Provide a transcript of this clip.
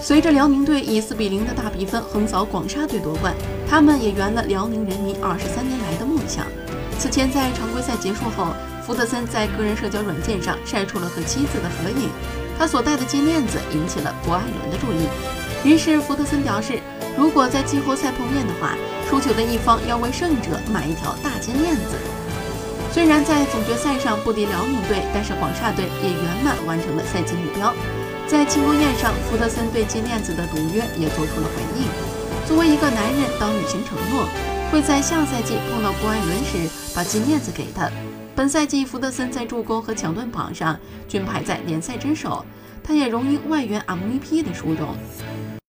随着辽宁队以四比零的大比分横扫广厦队夺冠，他们也圆了辽宁人民二十三年来的梦想。此前在常规赛结束后，福特森在个人社交软件上晒出了和妻子的合影，他所戴的金链子引起了郭艾伦的注意。于是福特森表示，如果在季后赛碰面的话，输球的一方要为胜者买一条大金链子。虽然在总决赛上不敌辽宁队，但是广厦队也圆满完成了赛季目标。在庆功宴上，福特森对金链子的赌约也做出了回应。作为一个男人，当履行承诺，会在下赛季碰到郭艾伦时把金链子给他。本赛季福特森在助攻和抢断榜上均排在联赛之首，他也荣膺外援 MVP 的殊荣。